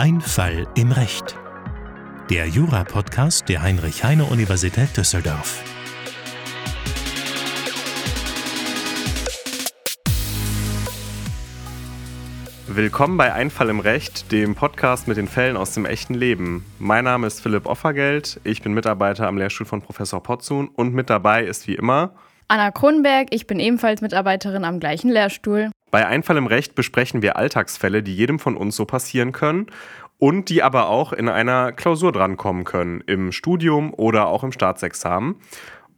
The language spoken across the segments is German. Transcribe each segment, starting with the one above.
Ein Fall im Recht. Der Jura-Podcast der Heinrich-Heine-Universität Düsseldorf. Willkommen bei Ein Fall im Recht, dem Podcast mit den Fällen aus dem echten Leben. Mein Name ist Philipp Offergeld, ich bin Mitarbeiter am Lehrstuhl von Professor Potzun und mit dabei ist wie immer Anna Kronberg, ich bin ebenfalls Mitarbeiterin am gleichen Lehrstuhl. Bei Ein Fall im Recht besprechen wir Alltagsfälle, die jedem von uns so passieren können und die aber auch in einer Klausur drankommen können, im Studium oder auch im Staatsexamen.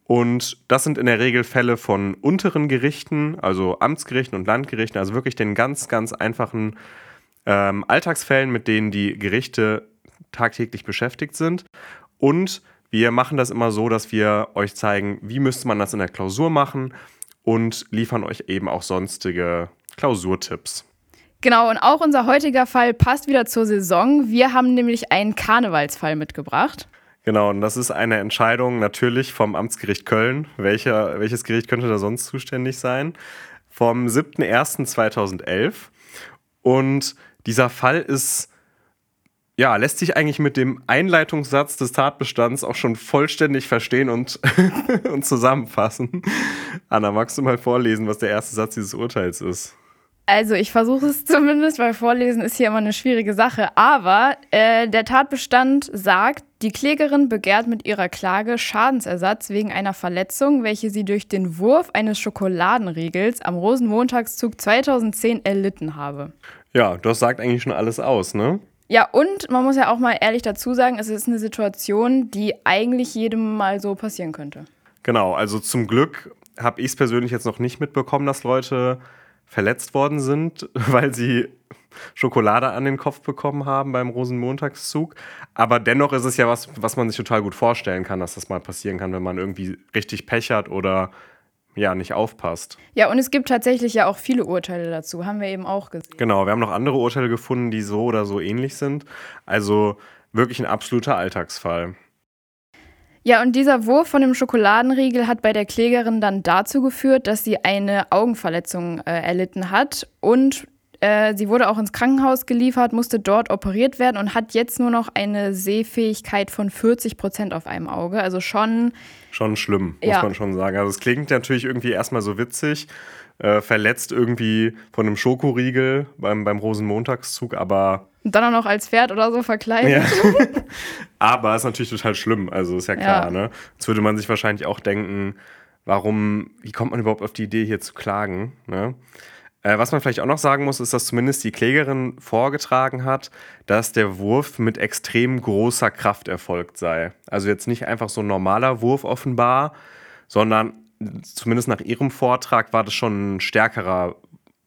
Und das sind in der Regel Fälle von unteren Gerichten, also Amtsgerichten und Landgerichten, also wirklich den ganz, ganz einfachen ähm, Alltagsfällen, mit denen die Gerichte tagtäglich beschäftigt sind. Und wir machen das immer so, dass wir euch zeigen, wie müsste man das in der Klausur machen und liefern euch eben auch sonstige Klausurtipps. Genau, und auch unser heutiger Fall passt wieder zur Saison. Wir haben nämlich einen Karnevalsfall mitgebracht. Genau, und das ist eine Entscheidung natürlich vom Amtsgericht Köln. Welcher, welches Gericht könnte da sonst zuständig sein? Vom 7.01.2011. Und dieser Fall ist, ja, lässt sich eigentlich mit dem Einleitungssatz des Tatbestands auch schon vollständig verstehen und, und zusammenfassen. Anna, magst du mal vorlesen, was der erste Satz dieses Urteils ist? Also ich versuche es zumindest, weil Vorlesen ist hier immer eine schwierige Sache. Aber äh, der Tatbestand sagt, die Klägerin begehrt mit ihrer Klage Schadensersatz wegen einer Verletzung, welche sie durch den Wurf eines Schokoladenriegels am Rosenmontagszug 2010 erlitten habe. Ja, das sagt eigentlich schon alles aus, ne? Ja, und man muss ja auch mal ehrlich dazu sagen, es ist eine Situation, die eigentlich jedem mal so passieren könnte. Genau, also zum Glück habe ich es persönlich jetzt noch nicht mitbekommen, dass Leute verletzt worden sind, weil sie Schokolade an den Kopf bekommen haben beim Rosenmontagszug. Aber dennoch ist es ja was, was man sich total gut vorstellen kann, dass das mal passieren kann, wenn man irgendwie richtig Pech hat oder ja, nicht aufpasst. Ja, und es gibt tatsächlich ja auch viele Urteile dazu, haben wir eben auch gesehen. Genau, wir haben noch andere Urteile gefunden, die so oder so ähnlich sind. Also wirklich ein absoluter Alltagsfall. Ja, und dieser Wurf von dem Schokoladenriegel hat bei der Klägerin dann dazu geführt, dass sie eine Augenverletzung äh, erlitten hat und äh, sie wurde auch ins Krankenhaus geliefert, musste dort operiert werden und hat jetzt nur noch eine Sehfähigkeit von 40 Prozent auf einem Auge. Also schon. Schon schlimm, muss ja. man schon sagen. Also es klingt natürlich irgendwie erstmal so witzig, äh, verletzt irgendwie von einem Schokoriegel beim, beim Rosenmontagszug, aber und dann auch noch als Pferd oder so verkleidet. Ja. Aber ist natürlich total schlimm, also ist ja klar, ja. ne? Jetzt würde man sich wahrscheinlich auch denken, warum, wie kommt man überhaupt auf die Idee, hier zu klagen, ne? Äh, was man vielleicht auch noch sagen muss, ist, dass zumindest die Klägerin vorgetragen hat, dass der Wurf mit extrem großer Kraft erfolgt sei. Also jetzt nicht einfach so ein normaler Wurf offenbar, sondern zumindest nach ihrem Vortrag war das schon ein stärkerer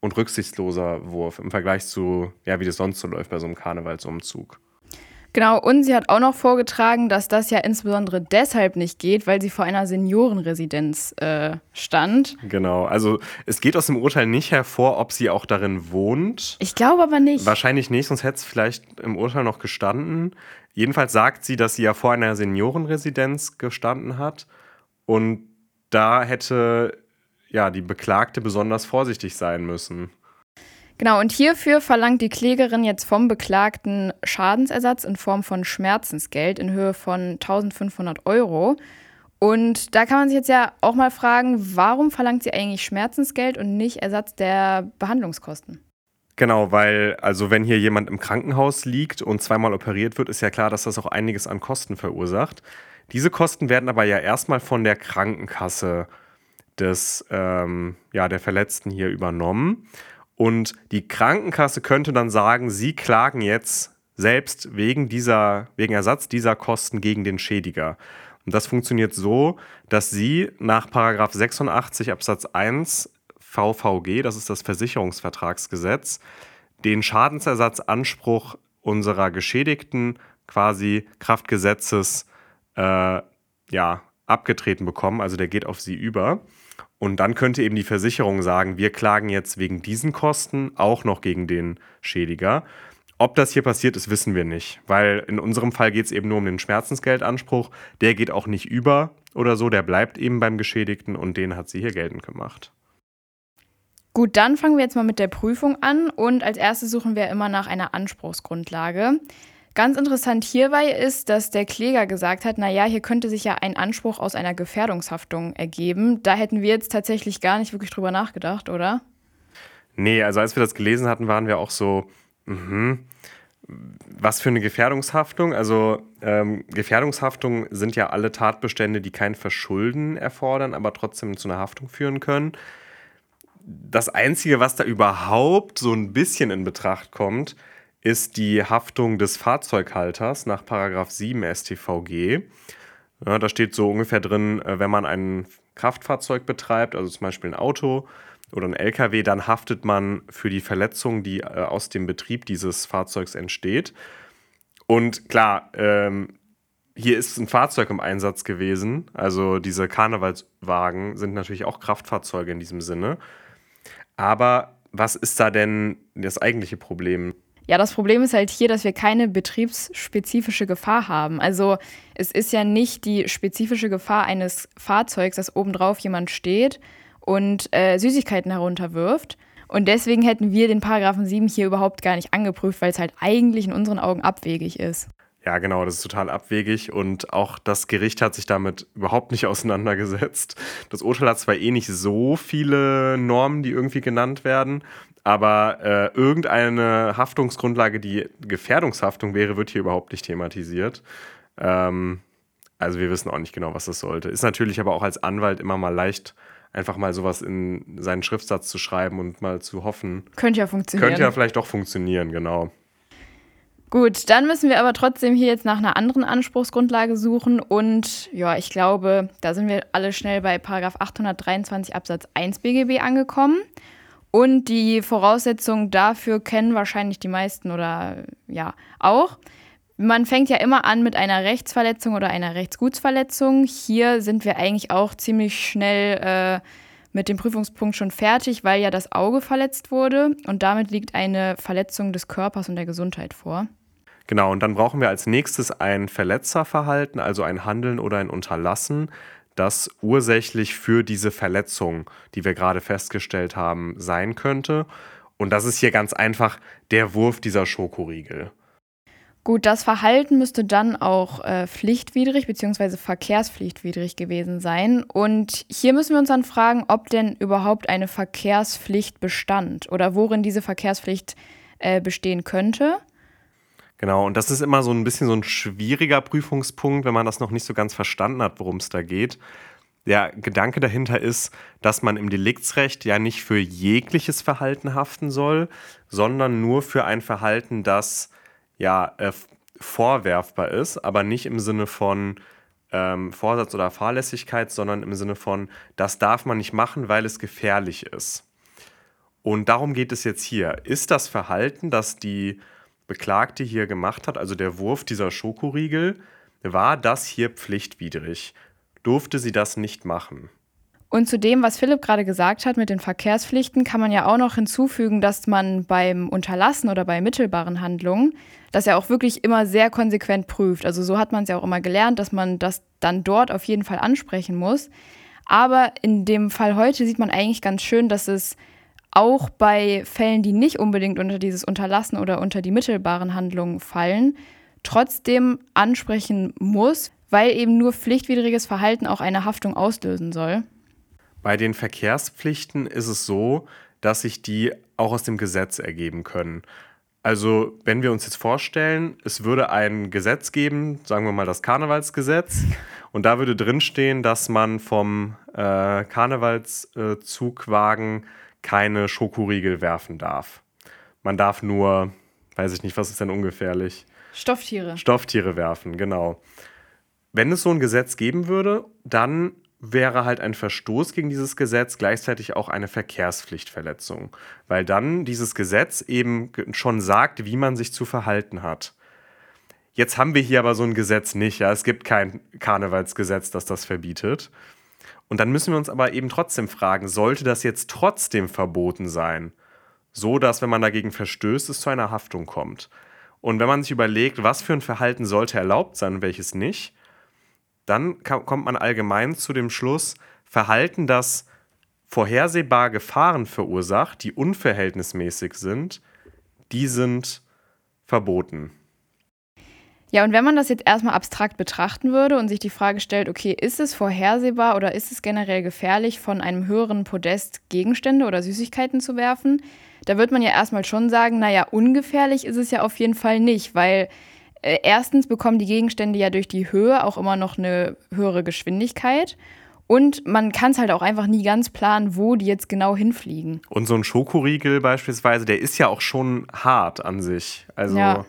und rücksichtsloser Wurf im Vergleich zu, ja, wie das sonst so läuft bei so einem Karnevalsumzug. Genau, und sie hat auch noch vorgetragen, dass das ja insbesondere deshalb nicht geht, weil sie vor einer Seniorenresidenz äh, stand. Genau, also es geht aus dem Urteil nicht hervor, ob sie auch darin wohnt. Ich glaube aber nicht. Wahrscheinlich nicht, sonst hätte es vielleicht im Urteil noch gestanden. Jedenfalls sagt sie, dass sie ja vor einer Seniorenresidenz gestanden hat und da hätte ja, die Beklagte besonders vorsichtig sein müssen. Genau, und hierfür verlangt die Klägerin jetzt vom Beklagten Schadensersatz in Form von Schmerzensgeld in Höhe von 1500 Euro. Und da kann man sich jetzt ja auch mal fragen, warum verlangt sie eigentlich Schmerzensgeld und nicht Ersatz der Behandlungskosten? Genau, weil, also wenn hier jemand im Krankenhaus liegt und zweimal operiert wird, ist ja klar, dass das auch einiges an Kosten verursacht. Diese Kosten werden aber ja erstmal von der Krankenkasse des, ähm, ja, der Verletzten hier übernommen. Und die Krankenkasse könnte dann sagen, sie klagen jetzt selbst wegen dieser, wegen Ersatz dieser Kosten gegen den Schädiger. Und das funktioniert so, dass sie nach 86 Absatz 1 VVG, das ist das Versicherungsvertragsgesetz, den Schadensersatzanspruch unserer Geschädigten quasi Kraftgesetzes äh, ja, abgetreten bekommen. Also der geht auf sie über. Und dann könnte eben die Versicherung sagen, wir klagen jetzt wegen diesen Kosten auch noch gegen den Schädiger. Ob das hier passiert ist, wissen wir nicht, weil in unserem Fall geht es eben nur um den Schmerzensgeldanspruch. Der geht auch nicht über oder so, der bleibt eben beim Geschädigten und den hat sie hier geltend gemacht. Gut, dann fangen wir jetzt mal mit der Prüfung an und als erstes suchen wir immer nach einer Anspruchsgrundlage. Ganz interessant hierbei ist, dass der Kläger gesagt hat, naja, hier könnte sich ja ein Anspruch aus einer Gefährdungshaftung ergeben. Da hätten wir jetzt tatsächlich gar nicht wirklich drüber nachgedacht, oder? Nee, also als wir das gelesen hatten, waren wir auch so, mh, was für eine Gefährdungshaftung? Also ähm, Gefährdungshaftung sind ja alle Tatbestände, die kein Verschulden erfordern, aber trotzdem zu einer Haftung führen können. Das Einzige, was da überhaupt so ein bisschen in Betracht kommt, ist die Haftung des Fahrzeughalters nach 7 StVG. Ja, da steht so ungefähr drin, äh, wenn man ein Kraftfahrzeug betreibt, also zum Beispiel ein Auto oder ein LKW, dann haftet man für die Verletzung, die äh, aus dem Betrieb dieses Fahrzeugs entsteht. Und klar, ähm, hier ist ein Fahrzeug im Einsatz gewesen. Also diese Karnevalswagen sind natürlich auch Kraftfahrzeuge in diesem Sinne. Aber was ist da denn das eigentliche Problem? Ja, das Problem ist halt hier, dass wir keine betriebsspezifische Gefahr haben. Also es ist ja nicht die spezifische Gefahr eines Fahrzeugs, dass obendrauf jemand steht und äh, Süßigkeiten herunterwirft. Und deswegen hätten wir den Paragraphen 7 hier überhaupt gar nicht angeprüft, weil es halt eigentlich in unseren Augen abwegig ist. Ja, genau, das ist total abwegig und auch das Gericht hat sich damit überhaupt nicht auseinandergesetzt. Das Urteil hat zwar eh nicht so viele Normen, die irgendwie genannt werden, aber äh, irgendeine Haftungsgrundlage, die Gefährdungshaftung wäre, wird hier überhaupt nicht thematisiert. Ähm, also wir wissen auch nicht genau, was das sollte. Ist natürlich aber auch als Anwalt immer mal leicht, einfach mal sowas in seinen Schriftsatz zu schreiben und mal zu hoffen. Könnte ja funktionieren. Könnte ja vielleicht doch funktionieren, genau. Gut, dann müssen wir aber trotzdem hier jetzt nach einer anderen Anspruchsgrundlage suchen und ja, ich glaube, da sind wir alle schnell bei Paragraph 823 Absatz 1 BGB angekommen. Und die Voraussetzungen dafür kennen wahrscheinlich die meisten oder ja auch. Man fängt ja immer an mit einer Rechtsverletzung oder einer Rechtsgutsverletzung. Hier sind wir eigentlich auch ziemlich schnell äh, mit dem Prüfungspunkt schon fertig, weil ja das Auge verletzt wurde und damit liegt eine Verletzung des Körpers und der Gesundheit vor. Genau, und dann brauchen wir als nächstes ein Verletzerverhalten, also ein Handeln oder ein Unterlassen, das ursächlich für diese Verletzung, die wir gerade festgestellt haben, sein könnte. Und das ist hier ganz einfach der Wurf dieser Schokoriegel. Gut, das Verhalten müsste dann auch äh, pflichtwidrig bzw. verkehrspflichtwidrig gewesen sein. Und hier müssen wir uns dann fragen, ob denn überhaupt eine Verkehrspflicht bestand oder worin diese Verkehrspflicht äh, bestehen könnte. Genau, und das ist immer so ein bisschen so ein schwieriger Prüfungspunkt, wenn man das noch nicht so ganz verstanden hat, worum es da geht. Der Gedanke dahinter ist, dass man im Deliktsrecht ja nicht für jegliches Verhalten haften soll, sondern nur für ein Verhalten, das ja äh, vorwerfbar ist, aber nicht im Sinne von ähm, Vorsatz oder Fahrlässigkeit, sondern im Sinne von, das darf man nicht machen, weil es gefährlich ist. Und darum geht es jetzt hier. Ist das Verhalten, das die Beklagte hier gemacht hat, also der Wurf dieser Schokoriegel, war das hier pflichtwidrig? Durfte sie das nicht machen? Und zu dem, was Philipp gerade gesagt hat mit den Verkehrspflichten, kann man ja auch noch hinzufügen, dass man beim Unterlassen oder bei mittelbaren Handlungen das ja auch wirklich immer sehr konsequent prüft. Also so hat man es ja auch immer gelernt, dass man das dann dort auf jeden Fall ansprechen muss. Aber in dem Fall heute sieht man eigentlich ganz schön, dass es auch bei Fällen, die nicht unbedingt unter dieses Unterlassen oder unter die mittelbaren Handlungen fallen, trotzdem ansprechen muss, weil eben nur pflichtwidriges Verhalten auch eine Haftung auslösen soll. Bei den Verkehrspflichten ist es so, dass sich die auch aus dem Gesetz ergeben können. Also, wenn wir uns jetzt vorstellen, es würde ein Gesetz geben, sagen wir mal das Karnevalsgesetz, und da würde drinstehen, dass man vom äh, Karnevalszugwagen keine Schokoriegel werfen darf. Man darf nur, weiß ich nicht, was ist denn ungefährlich? Stofftiere. Stofftiere werfen, genau. Wenn es so ein Gesetz geben würde, dann wäre halt ein Verstoß gegen dieses Gesetz gleichzeitig auch eine Verkehrspflichtverletzung, weil dann dieses Gesetz eben schon sagt, wie man sich zu verhalten hat. Jetzt haben wir hier aber so ein Gesetz nicht, ja, es gibt kein Karnevalsgesetz, das das verbietet. Und dann müssen wir uns aber eben trotzdem fragen, sollte das jetzt trotzdem verboten sein? So dass, wenn man dagegen verstößt, es zu einer Haftung kommt. Und wenn man sich überlegt, was für ein Verhalten sollte erlaubt sein und welches nicht, dann kommt man allgemein zu dem Schluss, Verhalten, das vorhersehbar Gefahren verursacht, die unverhältnismäßig sind, die sind verboten. Ja, und wenn man das jetzt erstmal abstrakt betrachten würde und sich die Frage stellt, okay, ist es vorhersehbar oder ist es generell gefährlich, von einem höheren Podest Gegenstände oder Süßigkeiten zu werfen, da wird man ja erstmal schon sagen, naja, ungefährlich ist es ja auf jeden Fall nicht, weil äh, erstens bekommen die Gegenstände ja durch die Höhe auch immer noch eine höhere Geschwindigkeit. Und man kann es halt auch einfach nie ganz planen, wo die jetzt genau hinfliegen. Und so ein Schokoriegel beispielsweise, der ist ja auch schon hart an sich. Also ja.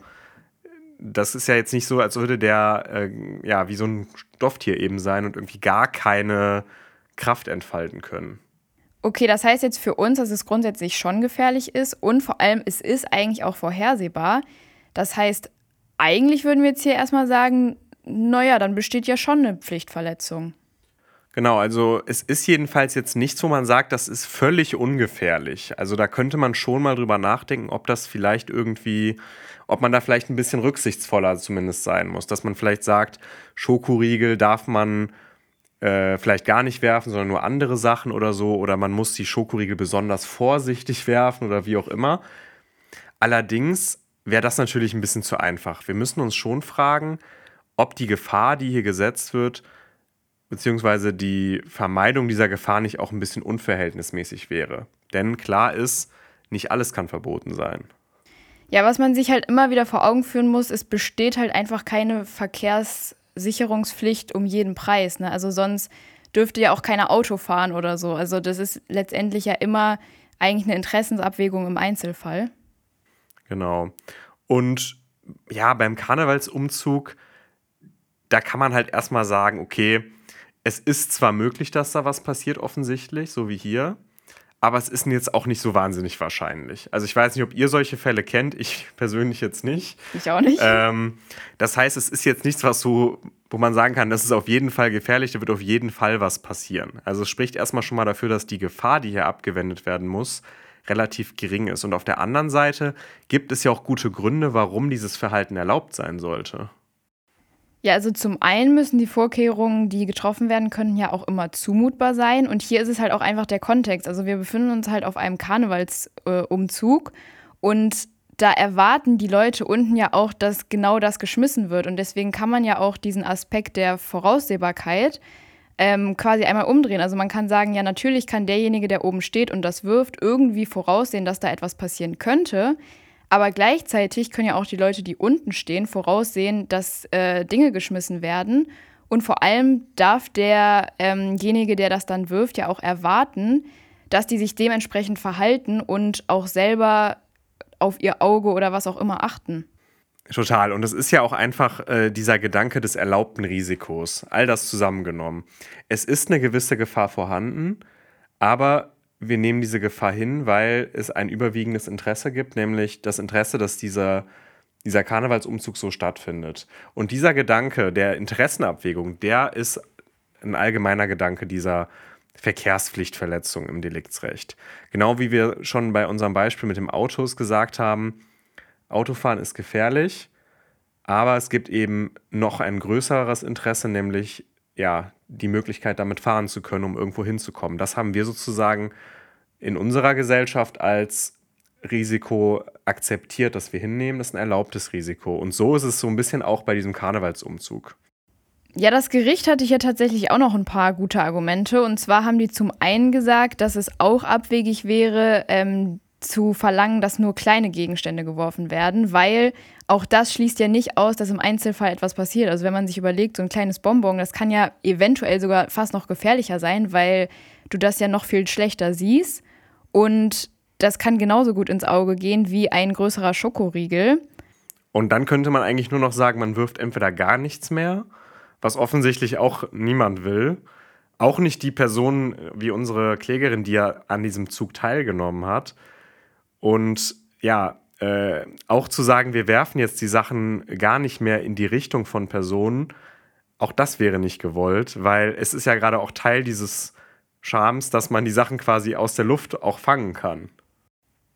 Das ist ja jetzt nicht so, als würde der äh, ja wie so ein Stofftier eben sein und irgendwie gar keine Kraft entfalten können. Okay, das heißt jetzt für uns, dass es grundsätzlich schon gefährlich ist und vor allem es ist eigentlich auch vorhersehbar. Das heißt, eigentlich würden wir jetzt hier erstmal sagen, naja, dann besteht ja schon eine Pflichtverletzung. Genau, also es ist jedenfalls jetzt nichts, wo man sagt, das ist völlig ungefährlich. Also da könnte man schon mal drüber nachdenken, ob das vielleicht irgendwie, ob man da vielleicht ein bisschen rücksichtsvoller zumindest sein muss. Dass man vielleicht sagt, Schokoriegel darf man äh, vielleicht gar nicht werfen, sondern nur andere Sachen oder so. Oder man muss die Schokoriegel besonders vorsichtig werfen oder wie auch immer. Allerdings wäre das natürlich ein bisschen zu einfach. Wir müssen uns schon fragen, ob die Gefahr, die hier gesetzt wird, beziehungsweise die Vermeidung dieser Gefahr nicht auch ein bisschen unverhältnismäßig wäre. Denn klar ist, nicht alles kann verboten sein. Ja, was man sich halt immer wieder vor Augen führen muss, es besteht halt einfach keine Verkehrssicherungspflicht um jeden Preis. Ne? Also sonst dürfte ja auch keiner Auto fahren oder so. Also das ist letztendlich ja immer eigentlich eine Interessensabwägung im Einzelfall. Genau. Und ja, beim Karnevalsumzug, da kann man halt erstmal sagen, okay, es ist zwar möglich, dass da was passiert, offensichtlich, so wie hier, aber es ist jetzt auch nicht so wahnsinnig wahrscheinlich. Also ich weiß nicht, ob ihr solche Fälle kennt, ich persönlich jetzt nicht. Ich auch nicht. Ähm, das heißt, es ist jetzt nichts, was so, wo man sagen kann, das ist auf jeden Fall gefährlich, da wird auf jeden Fall was passieren. Also es spricht erstmal schon mal dafür, dass die Gefahr, die hier abgewendet werden muss, relativ gering ist. Und auf der anderen Seite gibt es ja auch gute Gründe, warum dieses Verhalten erlaubt sein sollte. Ja, also zum einen müssen die Vorkehrungen, die getroffen werden können, ja auch immer zumutbar sein. Und hier ist es halt auch einfach der Kontext. Also wir befinden uns halt auf einem Karnevalsumzug äh, und da erwarten die Leute unten ja auch, dass genau das geschmissen wird. Und deswegen kann man ja auch diesen Aspekt der Voraussehbarkeit ähm, quasi einmal umdrehen. Also man kann sagen, ja, natürlich kann derjenige, der oben steht und das wirft, irgendwie voraussehen, dass da etwas passieren könnte. Aber gleichzeitig können ja auch die Leute, die unten stehen, voraussehen, dass äh, Dinge geschmissen werden. Und vor allem darf derjenige, ähm der das dann wirft, ja auch erwarten, dass die sich dementsprechend verhalten und auch selber auf ihr Auge oder was auch immer achten. Total. Und es ist ja auch einfach äh, dieser Gedanke des erlaubten Risikos. All das zusammengenommen. Es ist eine gewisse Gefahr vorhanden, aber wir nehmen diese Gefahr hin, weil es ein überwiegendes Interesse gibt, nämlich das Interesse, dass dieser, dieser Karnevalsumzug so stattfindet. Und dieser Gedanke der Interessenabwägung, der ist ein allgemeiner Gedanke dieser Verkehrspflichtverletzung im Deliktsrecht. Genau wie wir schon bei unserem Beispiel mit dem Autos gesagt haben, Autofahren ist gefährlich, aber es gibt eben noch ein größeres Interesse, nämlich ja, die Möglichkeit, damit fahren zu können, um irgendwo hinzukommen. Das haben wir sozusagen in unserer Gesellschaft als Risiko akzeptiert, das wir hinnehmen. Das ist ein erlaubtes Risiko. Und so ist es so ein bisschen auch bei diesem Karnevalsumzug. Ja, das Gericht hatte hier tatsächlich auch noch ein paar gute Argumente. Und zwar haben die zum einen gesagt, dass es auch abwegig wäre, ähm, zu verlangen, dass nur kleine Gegenstände geworfen werden, weil auch das schließt ja nicht aus, dass im Einzelfall etwas passiert. Also wenn man sich überlegt, so ein kleines Bonbon, das kann ja eventuell sogar fast noch gefährlicher sein, weil du das ja noch viel schlechter siehst und das kann genauso gut ins Auge gehen wie ein größerer Schokoriegel. Und dann könnte man eigentlich nur noch sagen, man wirft entweder gar nichts mehr, was offensichtlich auch niemand will. Auch nicht die Person wie unsere Klägerin, die ja an diesem Zug teilgenommen hat. Und ja, äh, auch zu sagen, wir werfen jetzt die Sachen gar nicht mehr in die Richtung von Personen, auch das wäre nicht gewollt, weil es ist ja gerade auch Teil dieses Charmes, dass man die Sachen quasi aus der Luft auch fangen kann.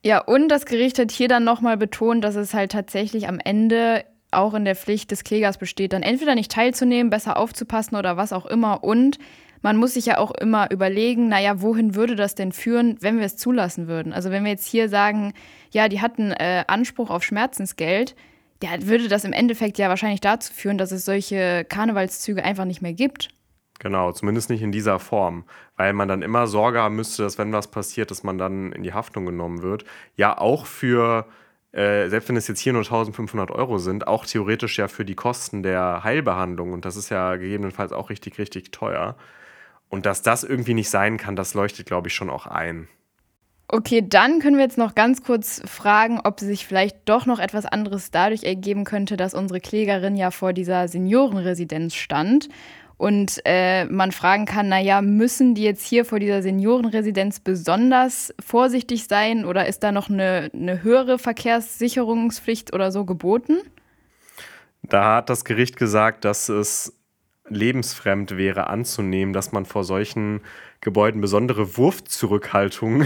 Ja, und das Gericht hat hier dann nochmal betont, dass es halt tatsächlich am Ende auch in der Pflicht des Klägers besteht, dann entweder nicht teilzunehmen, besser aufzupassen oder was auch immer und man muss sich ja auch immer überlegen, naja, wohin würde das denn führen, wenn wir es zulassen würden? Also wenn wir jetzt hier sagen, ja, die hatten äh, Anspruch auf Schmerzensgeld, ja, würde das im Endeffekt ja wahrscheinlich dazu führen, dass es solche Karnevalszüge einfach nicht mehr gibt. Genau, zumindest nicht in dieser Form, weil man dann immer Sorge haben müsste, dass wenn was passiert, dass man dann in die Haftung genommen wird. Ja, auch für, äh, selbst wenn es jetzt hier nur 1500 Euro sind, auch theoretisch ja für die Kosten der Heilbehandlung und das ist ja gegebenenfalls auch richtig, richtig teuer. Und dass das irgendwie nicht sein kann, das leuchtet, glaube ich, schon auch ein. Okay, dann können wir jetzt noch ganz kurz fragen, ob sich vielleicht doch noch etwas anderes dadurch ergeben könnte, dass unsere Klägerin ja vor dieser Seniorenresidenz stand. Und äh, man fragen kann, naja, müssen die jetzt hier vor dieser Seniorenresidenz besonders vorsichtig sein oder ist da noch eine, eine höhere Verkehrssicherungspflicht oder so geboten? Da hat das Gericht gesagt, dass es lebensfremd wäre anzunehmen, dass man vor solchen Gebäuden besondere Wurfzurückhaltung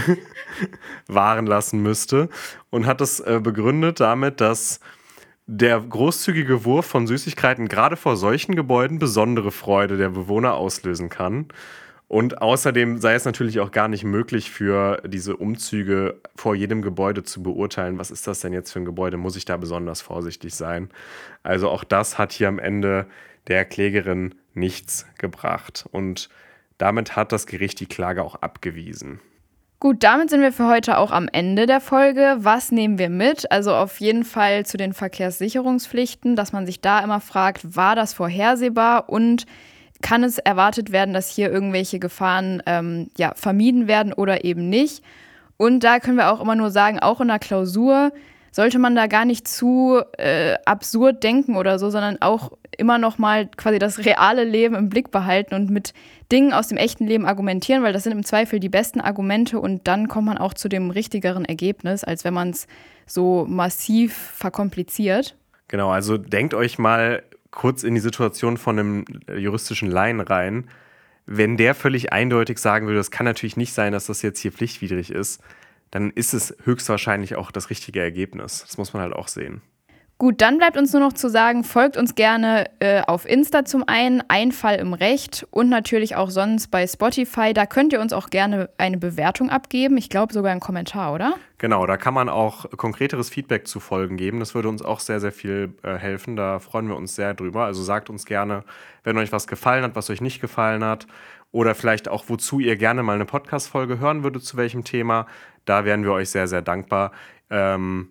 wahren lassen müsste und hat es äh, begründet damit, dass der großzügige Wurf von Süßigkeiten gerade vor solchen Gebäuden besondere Freude der Bewohner auslösen kann. Und außerdem sei es natürlich auch gar nicht möglich für diese Umzüge vor jedem Gebäude zu beurteilen, was ist das denn jetzt für ein Gebäude, muss ich da besonders vorsichtig sein. Also auch das hat hier am Ende der Klägerin nichts gebracht. Und damit hat das Gericht die Klage auch abgewiesen. Gut, damit sind wir für heute auch am Ende der Folge. Was nehmen wir mit? Also auf jeden Fall zu den Verkehrssicherungspflichten, dass man sich da immer fragt, war das vorhersehbar und kann es erwartet werden, dass hier irgendwelche Gefahren ähm, ja, vermieden werden oder eben nicht? Und da können wir auch immer nur sagen, auch in der Klausur sollte man da gar nicht zu äh, absurd denken oder so, sondern auch immer noch mal quasi das reale Leben im Blick behalten und mit Dingen aus dem echten Leben argumentieren, weil das sind im Zweifel die besten Argumente und dann kommt man auch zu dem richtigeren Ergebnis, als wenn man es so massiv verkompliziert. Genau, also denkt euch mal kurz in die Situation von einem juristischen Laien rein. Wenn der völlig eindeutig sagen würde, es kann natürlich nicht sein, dass das jetzt hier pflichtwidrig ist, dann ist es höchstwahrscheinlich auch das richtige Ergebnis. Das muss man halt auch sehen. Gut, dann bleibt uns nur noch zu sagen, folgt uns gerne äh, auf Insta zum einen, ein Fall im Recht und natürlich auch sonst bei Spotify. Da könnt ihr uns auch gerne eine Bewertung abgeben. Ich glaube sogar einen Kommentar, oder? Genau, da kann man auch konkreteres Feedback zu Folgen geben. Das würde uns auch sehr, sehr viel äh, helfen. Da freuen wir uns sehr drüber. Also sagt uns gerne, wenn euch was gefallen hat, was euch nicht gefallen hat. Oder vielleicht auch, wozu ihr gerne mal eine Podcast-Folge hören würdet, zu welchem Thema. Da wären wir euch sehr, sehr dankbar. Ähm,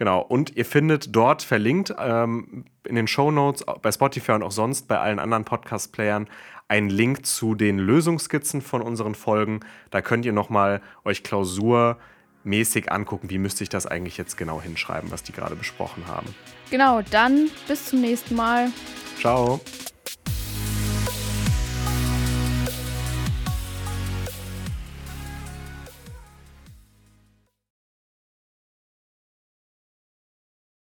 Genau, und ihr findet dort verlinkt ähm, in den Show Notes bei Spotify und auch sonst bei allen anderen Podcast-Playern einen Link zu den Lösungsskizzen von unseren Folgen. Da könnt ihr nochmal euch klausurmäßig angucken, wie müsste ich das eigentlich jetzt genau hinschreiben, was die gerade besprochen haben. Genau, dann bis zum nächsten Mal. Ciao.